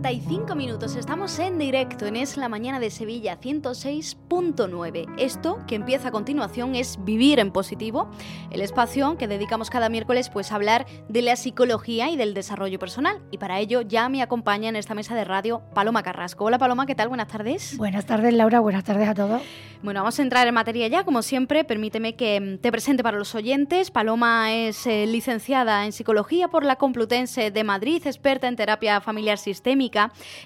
12 y 35 minutos, estamos en directo en Es la Mañana de Sevilla 106.9. Esto que empieza a continuación es Vivir en Positivo, el espacio que dedicamos cada miércoles pues a hablar de la psicología y del desarrollo personal. Y para ello ya me acompaña en esta mesa de radio Paloma Carrasco. Hola Paloma, ¿qué tal? Buenas tardes. Buenas tardes Laura, buenas tardes a todos. Bueno, vamos a entrar en materia ya, como siempre, permíteme que mm, te presente para los oyentes. Paloma es eh, licenciada en Psicología por la Complutense de Madrid, experta en terapia familiar sistémica.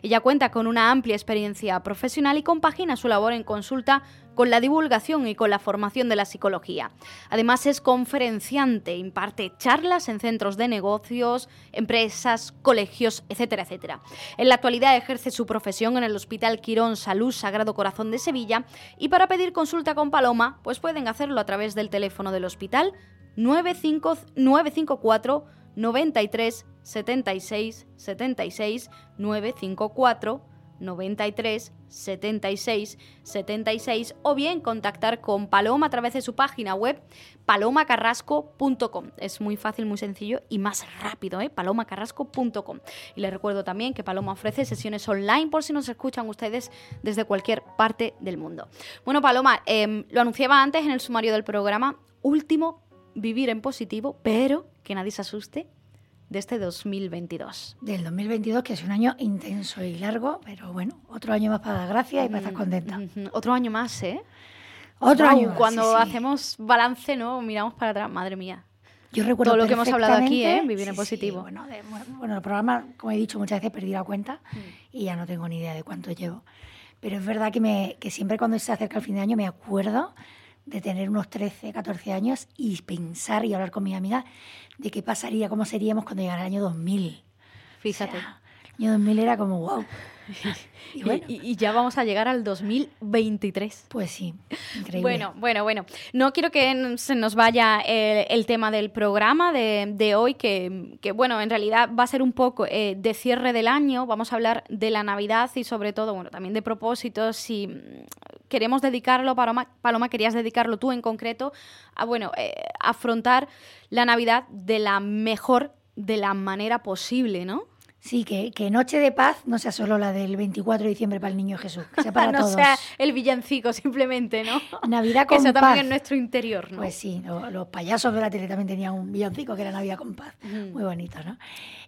Ella cuenta con una amplia experiencia profesional y compagina su labor en consulta con la divulgación y con la formación de la psicología. Además es conferenciante, imparte charlas en centros de negocios, empresas, colegios, etcétera, etcétera. En la actualidad ejerce su profesión en el Hospital Quirón Salud Sagrado Corazón de Sevilla y para pedir consulta con Paloma, pues pueden hacerlo a través del teléfono del hospital 954 93 76 76 954 93 76 76 o bien contactar con Paloma a través de su página web palomacarrasco.com. Es muy fácil, muy sencillo y más rápido, ¿eh? palomacarrasco.com. Y les recuerdo también que Paloma ofrece sesiones online por si nos escuchan ustedes desde cualquier parte del mundo. Bueno, Paloma, em, lo anunciaba antes en el sumario del programa, último, vivir en positivo, pero que nadie se asuste, de este 2022. Del 2022, que es un año intenso y largo, pero bueno, otro año más para dar gracias y para estar contenta. Otro año más, ¿eh? Otro año más, Cuando hacemos balance, ¿no? Miramos para atrás, madre mía. Yo recuerdo todo lo que hemos hablado aquí, ¿eh? Vivir en positivo. bueno, bueno, el programa, como he dicho muchas veces, perdí la cuenta mm. y ya no tengo ni idea de cuánto llevo. Pero es verdad que, me, que siempre cuando se acerca el fin de año me acuerdo de tener unos 13, 14 años y pensar y hablar con mis amigas de qué pasaría, cómo seríamos cuando llegara el año 2000. Fíjate. el año 2000 era como wow. Y, ya vamos a llegar al 2023. Pues sí, increíble. Bueno, bueno, bueno. No quiero que se nos vaya el, tema del programa de, hoy, que, bueno, en realidad va a ser un poco eh, de cierre del año. Vamos a hablar de la Navidad y sobre todo, bueno, también de propósitos. Si mm, queremos dedicarlo, Paloma, Paloma querías dedicarlo tú en concreto, a, bueno, eh, afrontar la Navidad de la mejor, de la manera posible, ¿no? Sí, que, que, Noche de Paz no sea solo la del 24 de diciembre para el Niño Jesús, que sea para no todos. sea el villancico simplemente, ¿no? Navidad con que Eso también en nuestro interior, ¿no? Pues sí, los payasos de la tele también tenían un villancico que era Navidad con Paz. Muy bonito, ¿no?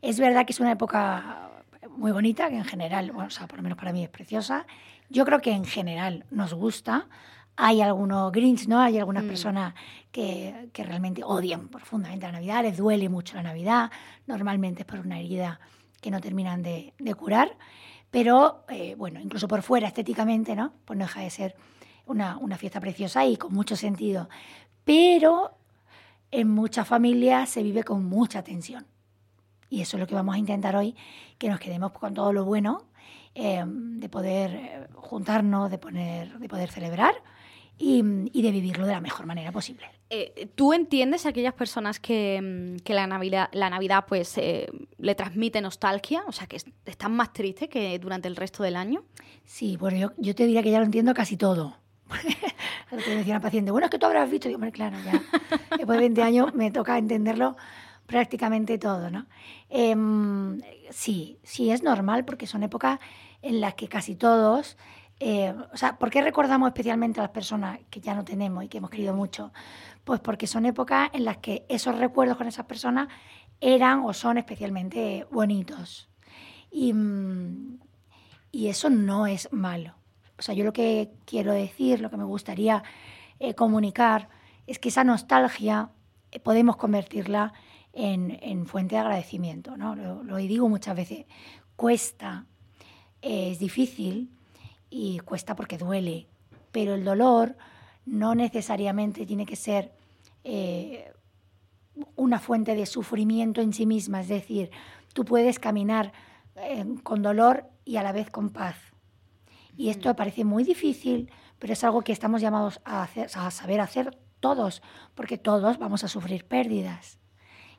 Es verdad que es una época muy bonita, que en general, bueno, o sea, por lo menos para mí es preciosa. Yo creo que en general nos gusta. Hay algunos Grinch, ¿no? Hay algunas mm. personas que, que realmente odian profundamente la Navidad, les duele mucho la Navidad. Normalmente es por una herida que no terminan de, curar, pero eh, bueno, incluso por fuera, estéticamente, ¿no? Pues no deja de ser una, fiesta preciosa y con mucho sentido. Pero en muchas familias se vive con mucha tensión. Y eso es lo que vamos a intentar hoy, que nos quedemos con todo lo bueno, eh, de poder eh, juntarnos, de, poner, de poder celebrar y, de vivirlo de la mejor manera posible. ¿Tú entiendes a aquellas personas que, que la Navidad, la Navidad pues le transmite nostalgia? O sea, que están más tristes que durante el resto del año. Sí, bueno, yo, yo te diría que ya lo entiendo casi todo. lo que decía una paciente, bueno, es que tú habrás visto. Yo, claro, ya. Después de 20 años me toca entenderlo prácticamente todo, ¿no? Em, sí, sí, es normal porque son épocas en las que casi todos eh, o sea, ¿por qué recordamos especialmente a las personas que ya no tenemos y que hemos querido mucho? Pues porque son épocas en las que esos recuerdos con esas personas eran o son especialmente bonitos. Y, mm, eso no es malo. O sea, yo lo que quiero decir, lo que me gustaría eh, comunicar, es que esa nostalgia eh, podemos convertirla en, fuente de agradecimiento. ¿no? Lo, digo muchas veces, cuesta, es difícil, y cuesta porque duele, pero el dolor no necesariamente tiene que ser eh, una fuente de sufrimiento en sí misma, es decir, tú puedes caminar eh, con dolor y a la vez con paz. Y esto parece muy difícil, pero es algo que estamos llamados a, hacer, a saber hacer todos, porque todos vamos a sufrir pérdidas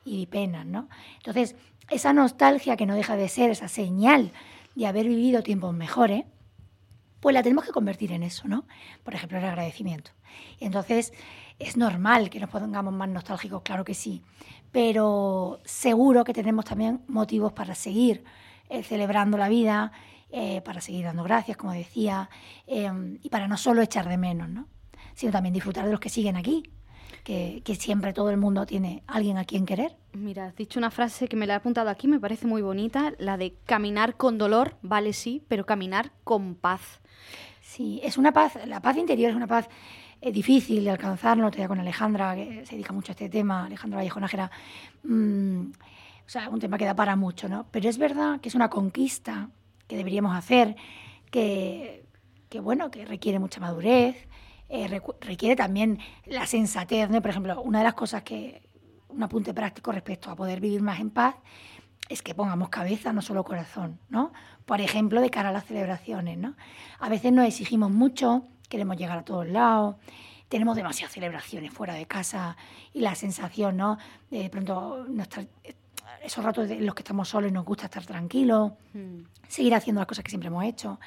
y penas, ¿no? Entonces, esa nostalgia que no deja de ser esa señal de haber vivido tiempos mejores, pues la tenemos que convertir en eso, ¿no? Por ejemplo, el agradecimiento. Entonces, es normal que nos pongamos más nostálgicos, claro que sí, pero seguro que tenemos también motivos para seguir eh, celebrando la vida, eh, para seguir dando gracias, como decía, eh, y para no solo echar de menos, ¿no? sino también disfrutar de los que siguen aquí, que, siempre todo el mundo tiene alguien a quien querer. Mira, has dicho una frase que me la he apuntado aquí, me parece muy bonita, la de caminar con dolor, vale sí, pero caminar con paz. Sí, es una paz, la paz interior es una paz eh, difícil de alcanzar, no te con Alejandra, que se dedica mucho a este tema, Alejandra Vallejo Nájera, mm, o sea, un tema que da para mucho, ¿no? Pero es verdad que es una conquista que deberíamos hacer, que, que bueno, que requiere mucha madurez, eh, requiere también la sensatez. ¿no? Por ejemplo, una de las cosas que, un apunte práctico respecto a poder vivir más en paz, es que pongamos cabeza, no solo corazón, ¿no? Por ejemplo, de cara a las celebraciones, ¿no? A veces nos exigimos mucho, queremos llegar a todos lados, tenemos demasiadas celebraciones fuera de casa y la sensación, ¿no? De, pronto, esos ratos en los que estamos solos y nos gusta estar tranquilos, mm. seguir haciendo las cosas que siempre hemos hecho.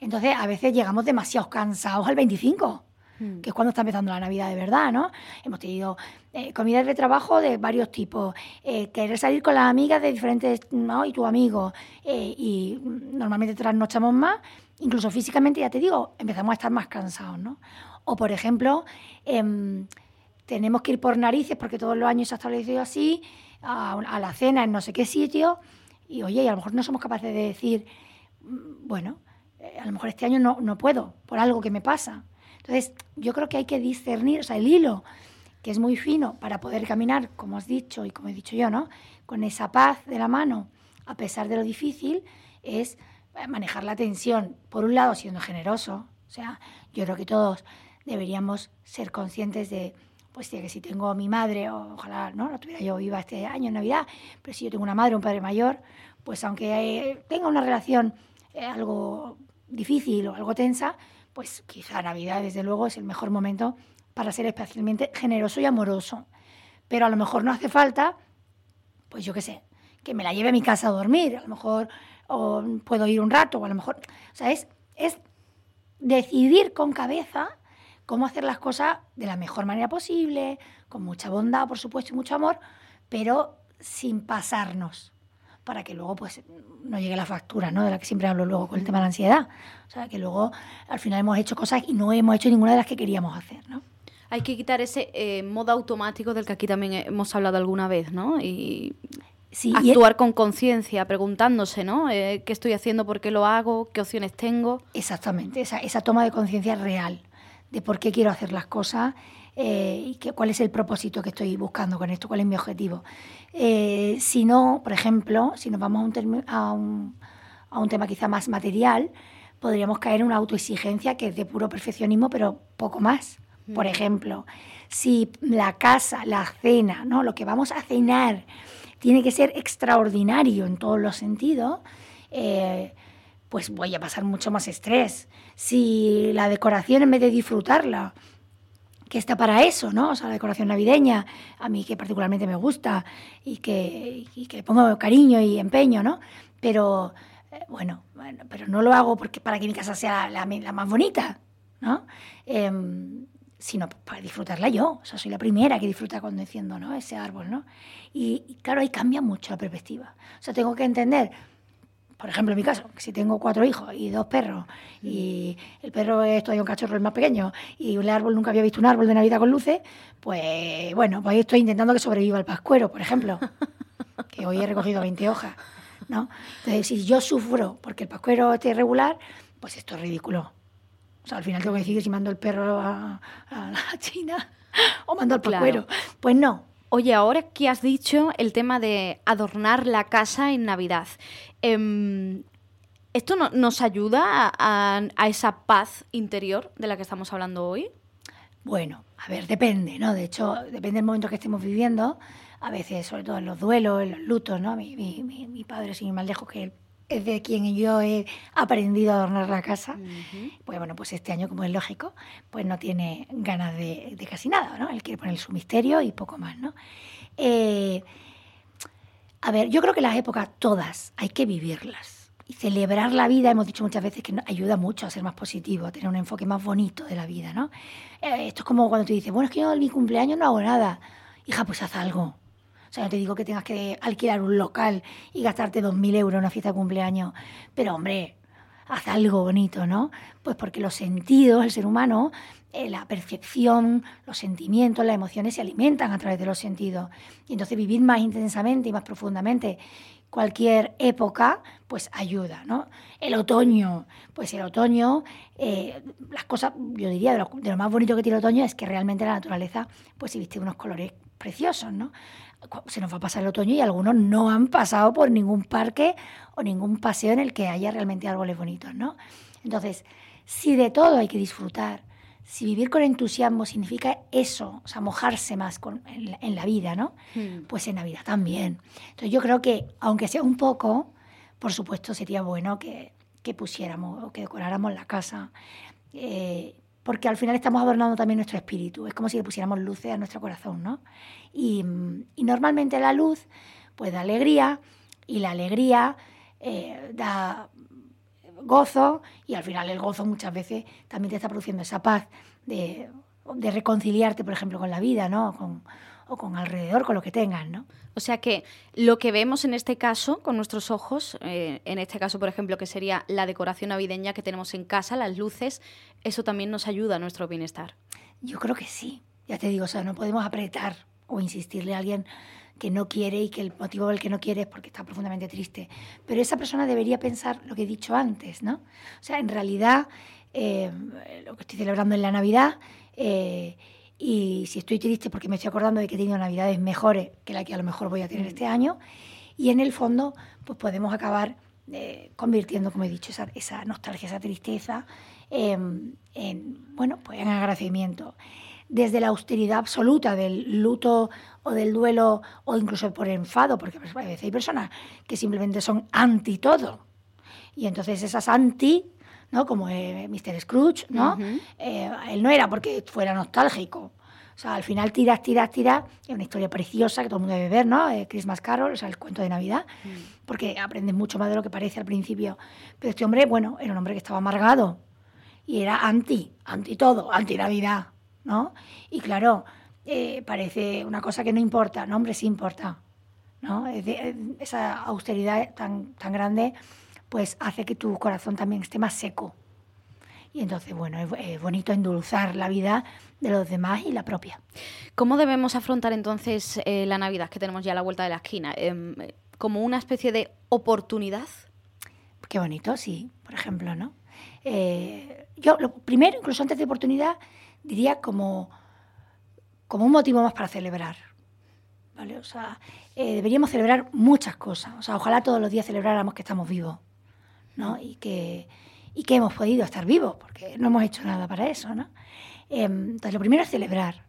Entonces, a veces llegamos demasiado cansados al 25 Hmm. que es cuando está empezando la Navidad de verdad, ¿no? Hemos tenido eh, comidas de trabajo de varios tipos, eh, querer salir con las amigas de diferentes, ¿no? Y tu amigo, eh, y normalmente trasnochamos más, incluso físicamente, ya te digo, empezamos a estar más cansados, ¿no? O, por ejemplo, em, tenemos que ir por narices, porque todos los años se ha establecido así, a, la cena en no sé qué sitio, y oye, y a lo mejor no somos capaces de decir, mm, bueno, a lo mejor este año no, no puedo, por algo que me pasa. Entonces, yo creo que hay que discernir, o sea, el hilo, que es muy fino para poder caminar, como has dicho y como he dicho yo, ¿no? Con esa paz de la mano, a pesar de lo difícil, es manejar la tensión, por un lado siendo generoso, o sea, yo creo que todos deberíamos ser conscientes de, pues de que si tengo a mi madre, o ojalá no la tuviera yo viva este año en Navidad, pero si yo tengo una madre un padre mayor, pues aunque eh, tenga una relación eh, algo difícil o algo tensa, pues quizá Navidad, desde luego, es el mejor momento para ser especialmente generoso y amoroso. Pero a lo mejor no hace falta, pues yo qué sé, que me la lleve a mi casa a dormir, a lo mejor o puedo ir un rato, o a lo mejor, o sea, es, es decidir con cabeza cómo hacer las cosas de la mejor manera posible, con mucha bondad, por supuesto, y mucho amor, pero sin pasarnos para que luego pues no llegue la factura, ¿no? De la que siempre hablo luego con el tema de la ansiedad. O sea, que luego al final hemos hecho cosas y no hemos hecho ninguna de las que queríamos hacer, ¿no? Hay que quitar ese eh, modo automático del que aquí también hemos hablado alguna vez, ¿no? Y actuar con conciencia, preguntándose, ¿no? Eh, ¿Qué estoy haciendo? ¿Por qué lo hago? ¿Qué opciones tengo? Exactamente, esa, esa toma de conciencia real de por qué quiero hacer las cosas eh, y que, cuál es el propósito que estoy buscando con esto, cuál es mi objetivo. Eh, si no, por ejemplo, si nos vamos a un, a un, tema quizá más material, podríamos caer en una autoexigencia que es de puro perfeccionismo, pero poco más. Por mm. ejemplo, si la casa, la cena, ¿no? lo que vamos a cenar, tiene que ser extraordinario en todos los sentidos, eh, pues voy a pasar mucho más estrés. Si la decoración, en vez de disfrutarla, que está para eso, ¿no? O sea, la decoración navideña, a mí que particularmente me gusta y que, que pongo cariño y empeño, ¿no? Pero, eh, bueno, pero no lo hago porque para que mi casa sea la, más bonita, ¿no? Em, sino para disfrutarla yo. O sea, soy la primera que disfruta conduciendo, ¿no? Ese árbol, ¿no? Y, y claro, ahí cambia mucho la perspectiva. O sea, tengo que entender por ejemplo, en mi caso, si tengo cuatro hijos y dos perros, y el perro es todavía un cachorro el más pequeño, y un árbol nunca había visto un árbol de Navidad con luces, pues bueno, pues estoy intentando que sobreviva el pascuero, por ejemplo, que hoy he recogido 20 hojas, ¿no? Entonces, si yo sufro porque el pascuero esté irregular, pues esto es ridículo. O sea, al final tengo que decidir si mando el perro a, la China o mando al pascuero. Pues no, Oye, ahora que has dicho el tema de adornar la casa en Navidad, em, ¿esto nos ayuda a, esa paz interior de la que estamos hablando hoy? Bueno, a ver, depende, ¿no? De hecho, depende del momento que estemos viviendo. a veces, sobre todo en los duelos, en los lutos, ¿no? Mi, mi, mi, padre, sin ir más lejos, que es de quien yo he aprendido a adornar la casa, pues bueno, pues este año, como es lógico, pues no tiene ganas de, de, casi nada, ¿no? Él quiere poner su misterio y poco más, ¿no? Eh, a ver, yo creo que las épocas todas hay que vivirlas. Y celebrar la vida, hemos dicho muchas veces que ayuda mucho a ser más positivo, a tener un enfoque más bonito de la vida, ¿no? Eh, esto es como cuando te dices, bueno, es que yo en mi cumpleaños no hago nada. Hija, pues haz algo. Sea, no te digo que tengas que alquilar un local y gastarte 2.000 euros en una fiesta de cumpleaños, pero hombre, haz algo bonito, ¿no? Pues porque los sentidos, el ser humano, eh, la percepción, los sentimientos, las emociones se alimentan a través de los sentidos. Y entonces vivir más intensamente y más profundamente cualquier época, pues ayuda, ¿no? El otoño, pues el otoño, eh, las cosas, yo diría, de lo, más bonito que tiene el otoño es que realmente la naturaleza, pues se viste unos colores preciosos, ¿no? Se nos va a pasar el otoño y algunos no han pasado por ningún parque o ningún paseo en el que haya realmente árboles bonitos, ¿no? Entonces, si de todo hay que disfrutar, si vivir con entusiasmo significa eso, o sea, mojarse más en, la, vida, ¿no? Hmm. Pues en Navidad también. Entonces yo creo que, aunque sea un poco, por supuesto sería bueno que, pusiéramos o que decoráramos la casa, eh, porque al final estamos adornando también nuestro espíritu, es como si le pusiéramos luces a nuestro corazón, ¿no? Y, normalmente la luz, pues da alegría, y la alegría eh, da gozo y al final el gozo muchas veces también te está produciendo esa paz de, reconciliarte, por ejemplo, con la vida, ¿no? Con, o con alrededor, con lo que tengas, ¿no? O sea que lo que vemos en este caso, con nuestros ojos, eh, en este caso, por ejemplo, que sería la decoración navideña que tenemos en casa, las luces, eso también nos ayuda a nuestro bienestar. Yo creo que sí. Ya te digo, o sea, no podemos apretar o insistirle a alguien que no quiere y que el motivo del que no quiere es porque está profundamente triste. Pero esa persona debería pensar lo que he dicho antes, ¿no? O sea, en realidad, eh, lo que estoy celebrando en la Navidad, eh, y si estoy triste porque me estoy acordando de que he tenido Navidades mejores que la que a lo mejor voy a tener este año, y en el fondo, pues podemos acabar eh, convirtiendo, como he dicho, esa, esa nostalgia, esa tristeza, en, bueno, pues en agradecimiento desde la austeridad absoluta del luto o del duelo o incluso por enfado, porque a veces hay personas que simplemente son anti todo. Y entonces esas anti, ¿no? como eh, Mr. Scrooge, ¿no? Eh, él no era porque fuera nostálgico. O sea, al final tiras, tiras, tiras. Es una historia preciosa que todo el mundo debe ver, ¿no? Eh, Christmas Carol, o sea, el cuento de Navidad, mm. porque aprendes mucho más de lo que parece al principio. Pero este hombre, bueno, era un hombre que estaba amargado y era anti, anti todo, anti Navidad. ¿no? Y claro, eh, parece una cosa que no importa, no, hombre, sí importa, ¿no? esa austeridad tan, tan grande, pues hace que tu corazón también esté más seco. Y entonces, bueno, es, bonito endulzar la vida de los demás y la propia. ¿Cómo debemos afrontar entonces eh, la Navidad que tenemos ya a la vuelta de la esquina? Em, ¿Como una especie de oportunidad? Qué bonito, sí, por ejemplo, ¿no? Eh, yo, lo primero, incluso antes de oportunidad, diría como, como un motivo más para celebrar. ¿vale? O sea, eh, deberíamos celebrar muchas cosas. O sea, ojalá todos los días celebráramos que estamos vivos, ¿no? Y que, y que hemos podido estar vivos, porque no hemos hecho nada para eso, ¿no? Em, entonces, lo primero es celebrar.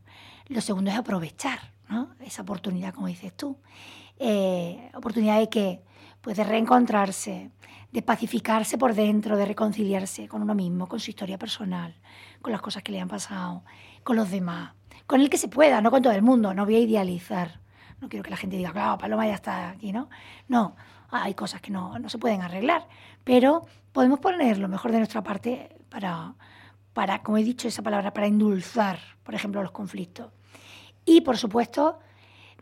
Lo segundo es aprovechar, ¿no? Esa oportunidad, como dices tú. Eh, oportunidad de que, pues de reencontrarse, de pacificarse por dentro, de reconciliarse con uno mismo, con su historia personal, con las cosas que le han pasado, con los demás, con el que se pueda, no con todo el mundo, no voy a idealizar. No quiero que la gente diga, claro, Paloma ya está aquí, ¿no? No, hay cosas que no, no se pueden arreglar, pero podemos poner lo mejor de nuestra parte para, para, como he dicho esa palabra, para endulzar, por ejemplo, los conflictos. Y, por supuesto,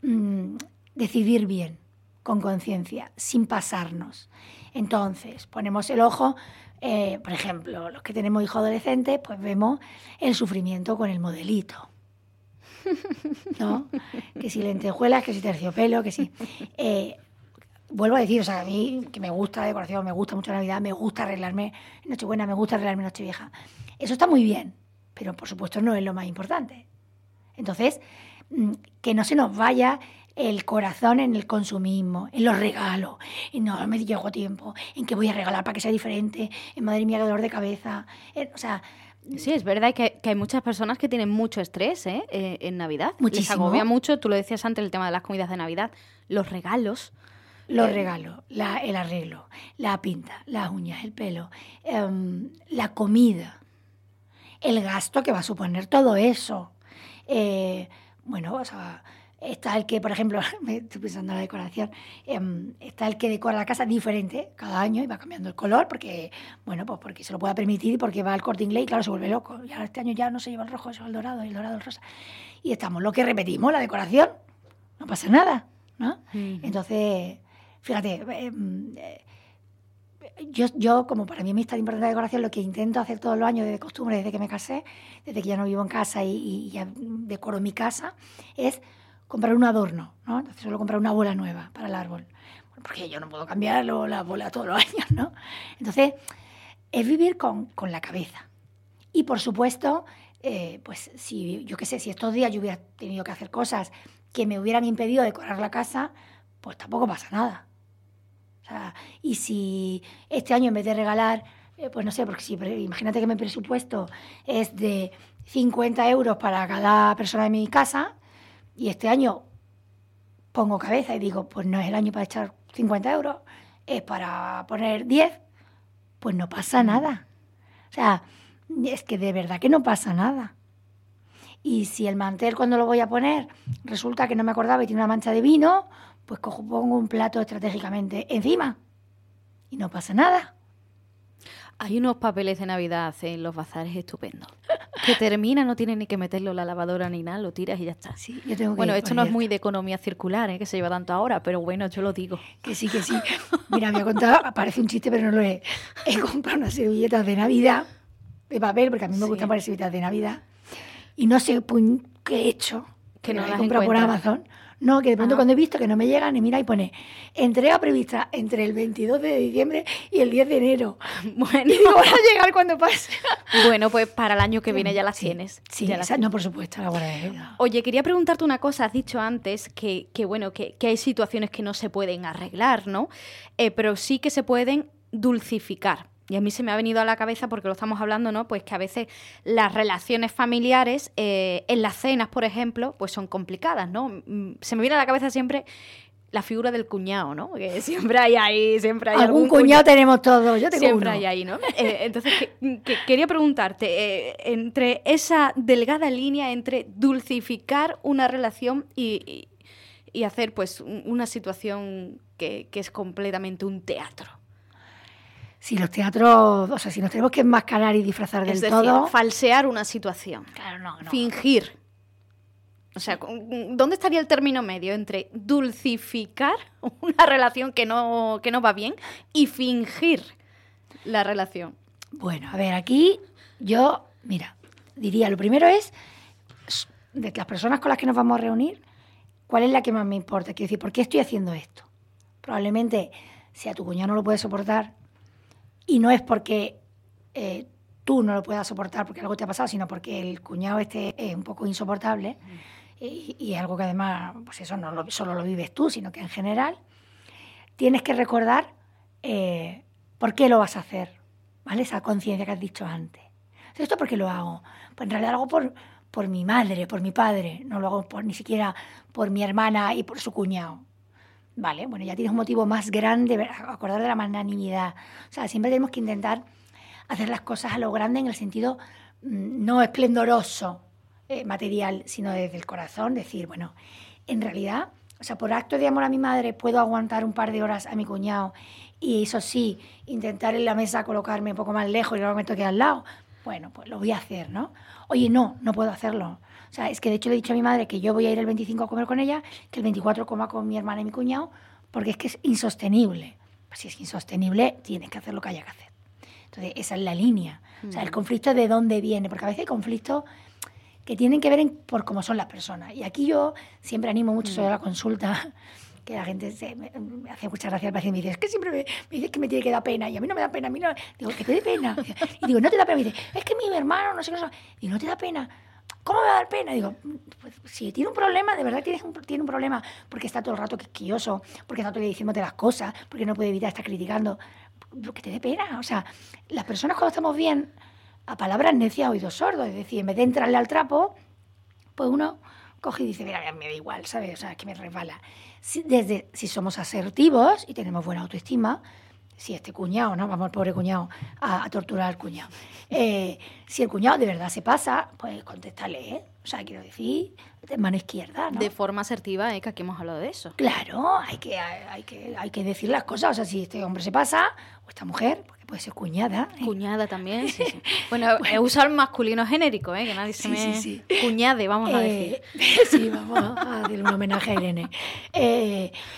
mm, decidir bien, con conciencia, sin pasarnos. Entonces, ponemos el ojo, eh, por ejemplo, los que tenemos hijos adolescentes, pues vemos el sufrimiento con el modelito. ¿No? Que si lentejuelas, que si terciopelo, que si... Eh, vuelvo a decir, o sea, a mí que me gusta la decoración, me gusta mucho la Navidad, me gusta arreglarme Nochebuena, me gusta arreglarme Nochevieja. Eso está muy bien, pero por supuesto no es lo más importante. Entonces, mm, que no se nos vaya el corazón en el consumismo, en los regalos, en no me llego a tiempo, en que voy a regalar para que sea diferente, en madre mía, dolor de cabeza. o sea, Sí, es verdad que, que hay muchas personas que tienen mucho estrés ¿eh? Eh, en Navidad. Les Muchísimo. agobia mucho, tú lo decías antes, el tema de las comidas de Navidad, los regalos. Los regalos, la- el arreglo, la pinta, las uñas, el pelo, em, la comida, el gasto que va a suponer todo eso. Eh, bueno, o sea, está el que, por ejemplo, me estoy pensando en la decoración, em, está el que decora la casa diferente cada año y va cambiando el color porque, bueno, pues porque se lo pueda permitir y porque va al corte inglés y claro, se vuelve loco. Y ahora este año ya no se lleva el rojo, se lleva el dorado, el dorado el rosa. Y estamos lo que repetimos, la decoración. No pasa nada, ¿no? Entonces, fíjate, eh, eh, yo, como para mí es tan importante la decoración, lo que intento hacer todos los años de costumbre, desde que me casé, desde que ya no vivo en casa y, ya decoro mi casa, es comprar un adorno, ¿no? Entonces suelo comprar una bola nueva para el árbol, porque yo no puedo cambiarlo, la bola todos los años, ¿no? Entonces, es vivir con, con la cabeza. Y por supuesto, eh, pues si yo qué sé, si estos días yo hubiera tenido que hacer cosas que me hubieran impedido decorar la casa, pues tampoco pasa nada. O sea, y si este año en vez de regalar, eh, pues no sé, porque si imagínate que mi presupuesto es de 50 euros para cada persona de mi casa, y este año pongo cabeza y digo, pues no es el año para echar 50 euros, es para poner 10, pues no pasa nada. O sea, es que de verdad que no pasa nada. Y si el mantel cuando lo voy a poner resulta que no me acordaba y tiene una mancha de vino, pues cojo, pongo un plato estratégicamente encima. Y no pasa nada. Hay unos papeles de Navidad en los bazares estupendos. Que termina, no tienes ni que meterlo en la lavadora ni nada, lo tiras y ya está. Sí, yo tengo que Bueno, esto no es muy de economía circular, ¿eh? que se lleva tanto ahora, pero bueno, yo lo digo. Que sí, que sí. Mira, me ha contado, parece un chiste, pero no lo es. He comprado unas servilletas de Navidad, de papel, porque a mí me Sí. gustan poner servilletas de Navidad. Y no sé qué he hecho. Que no las he comprado por. Amazon. No, que de pronto Ah. cuando he visto que no me llegan, y mira, y pone entrega prevista entre el 22 de diciembre y el 10 de enero. Bueno, Y digo, van a llegar cuando pase. bueno, pues para el año que viene ya las Sí, tienes. Sí, ya las no, por supuesto, la guardaré. Oye, quería preguntarte una cosa. Has dicho antes que, que, bueno, que, que hay situaciones que no se pueden arreglar, ¿no? Eh, pero sí que se pueden dulcificar. Y a mí se me ha venido a la cabeza, porque lo estamos hablando, ¿no? Pues que a veces las relaciones familiares, eh, en las cenas, por ejemplo, pues son complicadas, ¿no? Mm, Se me viene a la cabeza siempre la figura del cuñado, ¿no? Que siempre hay ahí, siempre hay Algún algún cuñado tenemos todos. Yo tengo Siempre uno. hay ahí, ¿no? Eh, entonces, que- que quería preguntarte, eh, entre esa delgada línea entre dulcificar una relación y, y- y hacer pues un- una situación que, que es completamente un teatro. Si los teatros, o sea, si nos tenemos que enmascarar y disfrazar del es decir, todo. falsear una situación, Claro, no, no. fingir. O sea, ¿dónde estaría el término medio entre dulcificar una relación que no, que no va bien y fingir la relación? Bueno, a ver, aquí yo, mira, diría, lo primero es, de las personas con las que nos vamos a reunir, ¿cuál es la que más me importa? Quiero decir, ¿por qué estoy haciendo esto? Probablemente, si a tu cuñado no lo puedes soportar, y no es porque eh, tú no lo puedas soportar porque algo te ha pasado, sino porque el cuñado este es un poco insoportable, y, y algo que además, pues eso no lo- solo lo vives tú, sino que en general, tienes que recordar eh, por qué lo vas a hacer, ¿vale? Esa conciencia que has dicho antes. ¿Esto por qué lo hago? Pues en realidad lo hago por, por mi madre, por mi padre, no lo hago por, ni siquiera por mi hermana y por su cuñado. Vale, bueno, ya tienes un motivo más grande, acordar de la magnanimidad. O sea, siempre tenemos que intentar hacer las cosas a lo grande en el sentido mm, no esplendoroso eh, material, sino desde el corazón, decir, bueno, en realidad, o sea, por acto de amor a mi madre puedo aguantar un par de horas a mi cuñado y eso sí, intentar en la mesa colocarme un poco más lejos y luego me toque al lado. Bueno, pues lo voy a hacer, ¿no? Oye, no, no puedo hacerlo. O sea, es que de hecho le he dicho a mi madre que yo voy a ir el 25 a comer con ella, que el 24 coma con mi hermana y mi cuñado, porque es que es insostenible. Pues si es insostenible, tienes que hacer lo que haya que hacer. Entonces, esa es la línea. O sea, el conflicto de dónde viene, porque a veces hay conflictos que tienen que ver en- por cómo son las personas. Y aquí yo siempre animo mucho sobre la consulta, que la gente se, me, me hace mucha gracia al paciente y me dice, es que siempre me, me dice que me tiene que dar pena, y a mí no me da pena, a mí no, digo, que te dé pena. Y digo, no te da pena, y me dice, es que mi hermano, no sé qué, sé". digo, no te da pena. ¿Cómo me va a dar pena? Digo, pues, si tiene un problema, de verdad tienes un, tiene un problema, porque está todo el rato quisquilloso, porque está todo el día diciéndote las cosas, porque no puede evitar estar criticando, lo que te dé pena. O sea, las personas cuando estamos bien, a palabras necias, oídos sordos. Es decir, en vez de entrarle al trapo, pues uno coge y dice, mira, me da igual, ¿sabes? O sea, es que me resbala. Si, desde, si somos asertivos y tenemos buena autoestima, si este cuñado, ¿no? Vamos, pobre cuñado, a, torturar al cuñado. Eh, si el cuñado de verdad se pasa, pues contéstale, ¿eh? O sea, quiero decir, de mano izquierda, ¿no? De forma asertiva, ¿eh? Que aquí hemos hablado de eso. Claro, hay que, hay, que, hay que decir las cosas. O sea, si este hombre se pasa, o esta mujer, porque puede ser cuñada. ¿eh? Cuñada también, sí, sí. Bueno, he usado el masculino genérico, ¿eh? Que nadie se me... Sí, sí. Cuñade, vamos a decir. sí, vamos a hacer un homenaje a Irene.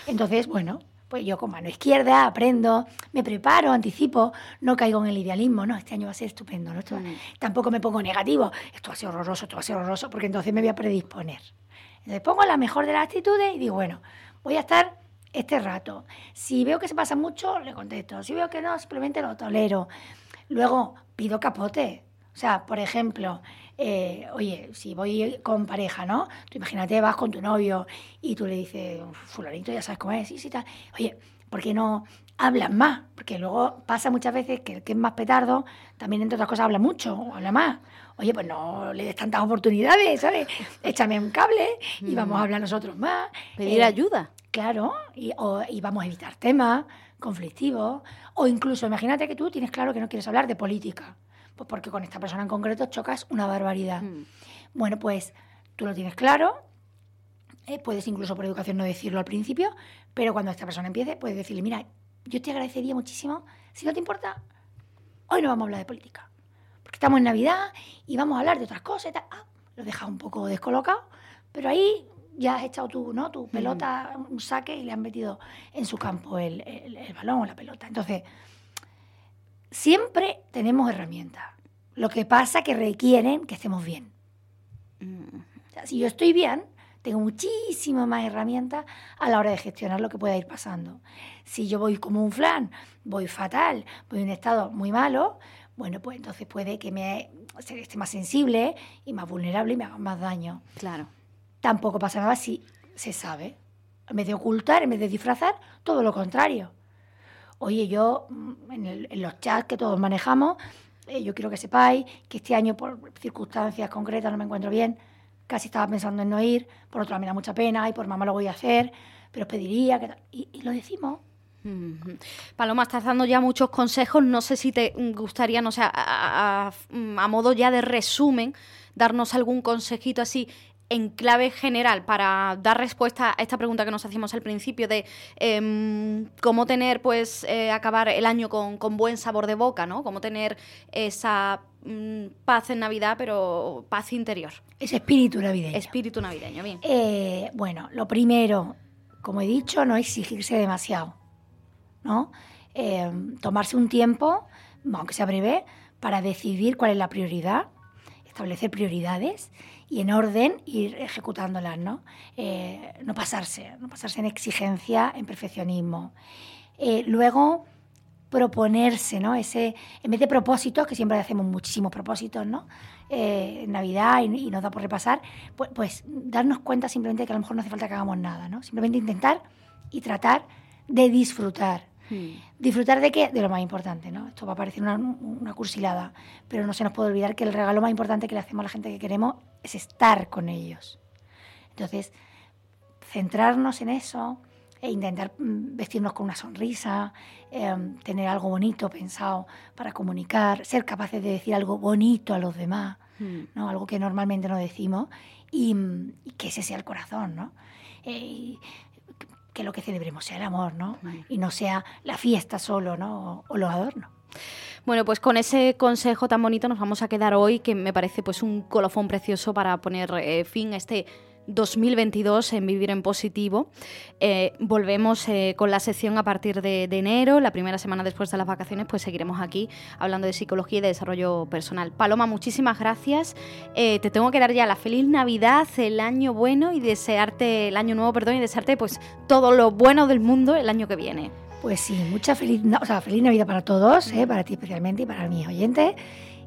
entonces, bueno, pues yo con mano izquierda aprendo, me preparo, anticipo, no caigo en el idealismo, no, este año va a ser estupendo, ¿no? Mm. Tampoco me pongo negativo, esto va a ser horroroso, esto va a ser horroroso, porque entonces me voy a predisponer. Entonces pongo la mejor de las actitudes y digo, bueno, voy a estar este rato. Si veo que se pasa mucho, le contesto. Si veo que no, simplemente lo tolero. Luego pido capote. O sea, por ejemplo, eh, oye, si voy con pareja, ¿no? Tú imagínate, vas con tu novio y tú le dices, fulanito, ya sabes cómo es, sí, sí, tal. Oye, ¿por qué no hablas más? Porque luego pasa muchas veces que el que es más petardo también, entre otras cosas, habla mucho o habla más. Oye, pues no le des tantas oportunidades, ¿sabes? Échame un cable y vamos a mm. hablar nosotros más. Pedir eh, ayuda. Claro, y, y vamos a evitar temas conflictivos. O incluso, imagínate que tú tienes claro que no quieres hablar de política pues porque con esta persona en concreto chocas una barbaridad. Mm. Bueno, pues tú lo tienes claro, eh, puedes incluso por educación no decirlo al principio, pero cuando esta persona empiece, puedes decirle, mira, yo te agradecería muchísimo, si no te importa, hoy no vamos a hablar de política, porque estamos en Navidad y vamos a hablar de otras cosas y tal. Ah, lo dejas un poco descolocado, pero ahí ya has echado tu, ¿no? tu mm. pelota, un saque y le han metido en su campo el, el balón o la pelota. Entonces, siempre tenemos herramientas. Lo que pasa es que requieren que estemos bien. si yo estoy bien, tengo muchísimas más herramientas a la hora de gestionar lo que pueda ir pasando. Si yo voy como un flan, voy fatal, voy en un estado muy malo, bueno, pues entonces puede que me esté más sensible y más vulnerable y me haga más daño. Claro. Tampoco pasa nada si se sabe. En vez de ocultar, en vez de disfrazar, todo lo contrario. Oye, yo mm, en, los chats que todos manejamos, eh, yo quiero que sepáis que este año por circunstancias concretas no me encuentro bien, casi estaba pensando en no ir, por otro lado me da mucha pena y por mamá lo voy a hacer, pero os pediría que... Y, y lo decimos. Paloma, estás dando ya muchos consejos. No sé si te gustaría, no sé, a, modo ya de resumen, darnos algún consejito así en clave general para dar respuesta a esta pregunta que nos hacíamos al principio de em, cómo tener, pues, eh, acabar el año con, buen sabor de boca, ¿no? Cómo tener esa mm, paz en Navidad, pero paz interior. Ese espíritu navideño. Espíritu navideño, bien. Eh, bueno, lo primero, como he dicho, no exigirse demasiado, ¿no? Em, tomarse un tiempo, aunque sea breve, para decidir cuál es la prioridad, establecer prioridades y en orden ir ejecutándolas, ¿no? Eh, no pasarse, no pasarse en exigencia, en perfeccionismo. Eh, luego, proponerse, ¿no? Ese, en vez de propósitos, que siempre hacemos muchísimos propósitos, ¿no? Eh, en Navidad y, nos da por repasar, pues, pues, darnos cuenta simplemente que a lo mejor no hace falta que hagamos nada, ¿no? Simplemente intentar y tratar de disfrutar Hmm. ¿Disfrutar de qué? De lo más importante, ¿no? Esto va a parecer una, una, cursilada, pero no se nos puede olvidar que el regalo más importante que le hacemos a la gente que queremos es estar con ellos. Entonces, centrarnos en eso e intentar mm, vestirnos con una sonrisa, em, tener algo bonito pensado para comunicar, ser capaces de decir algo bonito a los demás, hmm. ¿no? algo que normalmente no decimos, y, que ese sea el corazón. ¿no? Eh, que lo que celebremos sea el amor, ¿no? Y no sea la fiesta solo, ¿no? O, los adornos. Bueno, pues con ese consejo tan bonito nos vamos a quedar hoy, que me parece pues un colofón precioso para poner eh, fin a este 2022 en Vivir en Positivo. Eh, volvemos eh, con la sección a partir de, enero, la primera semana después de las vacaciones, pues seguiremos aquí hablando de psicología y de desarrollo personal. Paloma, muchísimas gracias. Eh, te tengo que dar ya la feliz Navidad, el año bueno y desearte, el año nuevo, perdón, y desearte pues todo lo bueno del mundo el año que viene. Pues sí, mucha feliz, o sea, feliz Navidad para todos, para ti especialmente y para mis oyentes.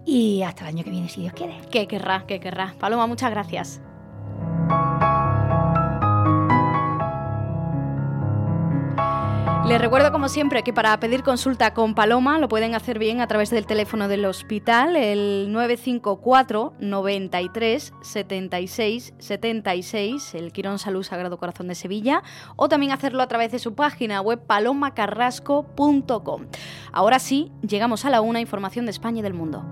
Y hasta el año que viene, si Dios quiere. Que querrá, que querrá. Paloma, muchas gracias. Les recuerdo como siempre que para pedir consulta con Paloma lo pueden hacer bien a través del teléfono del hospital, el 954 93 76 76, el Quirón Salud Sagrado Corazón de Sevilla, o también hacerlo a través de su página web palomacarrasco.com. Ahora sí, llegamos a la una información de España y del mundo.